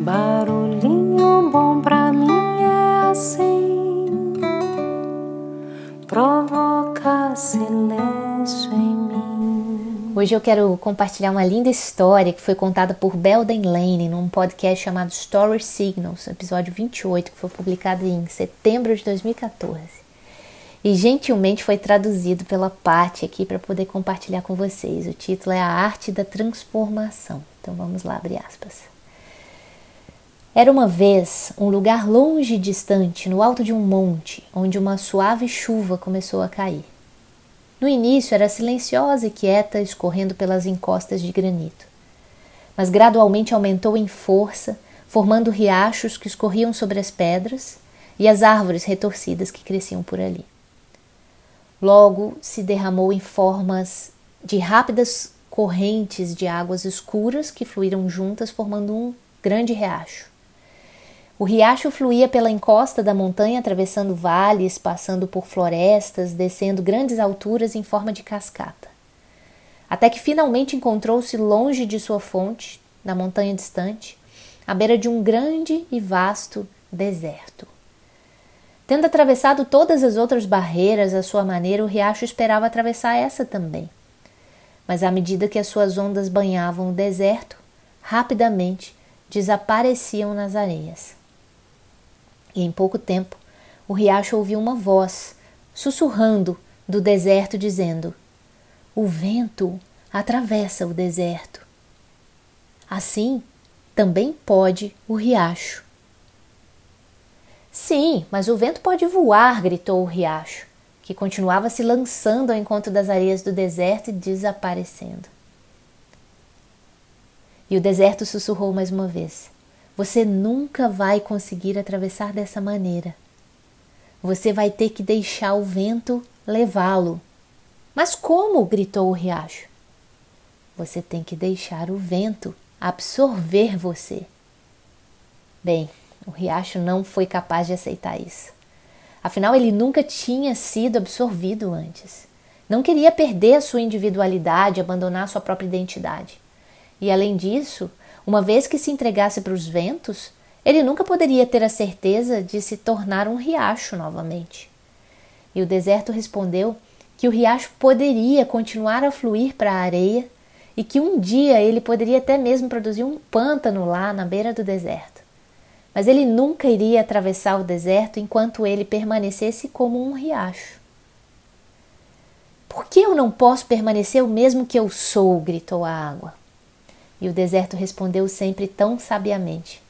Barulhinho bom pra mim é assim, provoca silêncio em mim. Hoje eu quero compartilhar uma linda história que foi contada por Belden Lane num podcast chamado Story Signals, episódio 28, que foi publicado em setembro de 2014. E gentilmente foi traduzido pela Paty aqui para poder compartilhar com vocês. O título é A Arte da Transformação. Então vamos lá, abre aspas. Era uma vez um lugar longe e distante, no alto de um monte, onde uma suave chuva começou a cair. No início era silenciosa e quieta, escorrendo pelas encostas de granito. Mas gradualmente aumentou em força, formando riachos que escorriam sobre as pedras e as árvores retorcidas que cresciam por ali. Logo se derramou em formas de rápidas correntes de águas escuras que fluíram juntas, formando um grande riacho. O riacho fluía pela encosta da montanha, atravessando vales, passando por florestas, descendo grandes alturas em forma de cascata. Até que finalmente encontrou-se longe de sua fonte, na montanha distante, à beira de um grande e vasto deserto. Tendo atravessado todas as outras barreiras à sua maneira, o riacho esperava atravessar essa também mas à medida que as suas ondas banhavam o deserto, rapidamente desapareciam nas areias. E em pouco tempo, o riacho ouviu uma voz sussurrando do deserto, dizendo: O vento atravessa o deserto. Assim, também pode o riacho. Sim, mas o vento pode voar, gritou o riacho que continuava se lançando ao encontro das areias do deserto e desaparecendo. E o deserto sussurrou mais uma vez: Você nunca vai conseguir atravessar dessa maneira. Você vai ter que deixar o vento levá-lo. Mas como? gritou o riacho. Você tem que deixar o vento absorver você. Bem, o riacho não foi capaz de aceitar isso. Afinal, ele nunca tinha sido absorvido antes. Não queria perder a sua individualidade, abandonar sua própria identidade. E além disso, uma vez que se entregasse para os ventos, ele nunca poderia ter a certeza de se tornar um riacho novamente. E o deserto respondeu que o riacho poderia continuar a fluir para a areia e que um dia ele poderia até mesmo produzir um pântano lá na beira do deserto mas ele nunca iria atravessar o deserto enquanto ele permanecesse como um riacho. Por que eu não posso permanecer o mesmo que eu sou? gritou a água. E o deserto respondeu sempre tão sabiamente: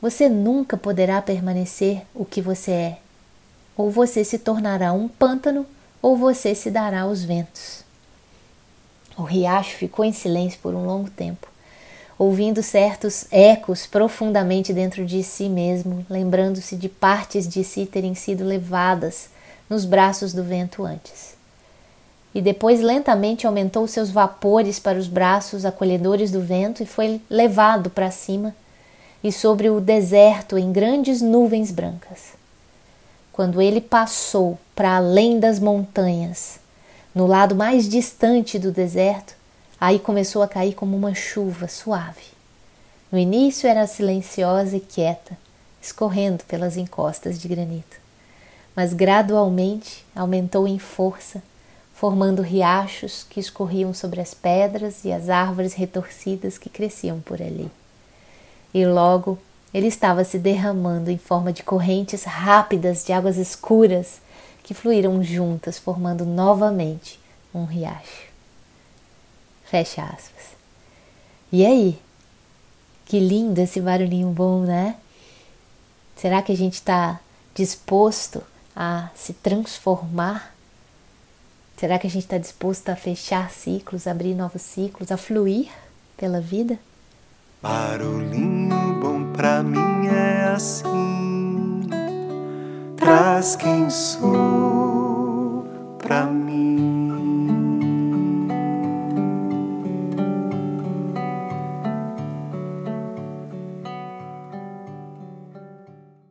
Você nunca poderá permanecer o que você é. Ou você se tornará um pântano, ou você se dará aos ventos. O riacho ficou em silêncio por um longo tempo ouvindo certos ecos profundamente dentro de si mesmo, lembrando-se de partes de si terem sido levadas nos braços do vento antes. E depois lentamente aumentou seus vapores para os braços acolhedores do vento e foi levado para cima e sobre o deserto em grandes nuvens brancas. Quando ele passou para além das montanhas, no lado mais distante do deserto, Aí começou a cair como uma chuva suave. No início era silenciosa e quieta, escorrendo pelas encostas de granito, mas gradualmente aumentou em força, formando riachos que escorriam sobre as pedras e as árvores retorcidas que cresciam por ali. E logo ele estava se derramando em forma de correntes rápidas de águas escuras que fluíram juntas, formando novamente um riacho. Fecha aspas. E aí? Que lindo esse barulhinho bom, né? Será que a gente está disposto a se transformar? Será que a gente está disposto a fechar ciclos, abrir novos ciclos, a fluir pela vida? Barulhinho bom pra mim é assim, traz quem sou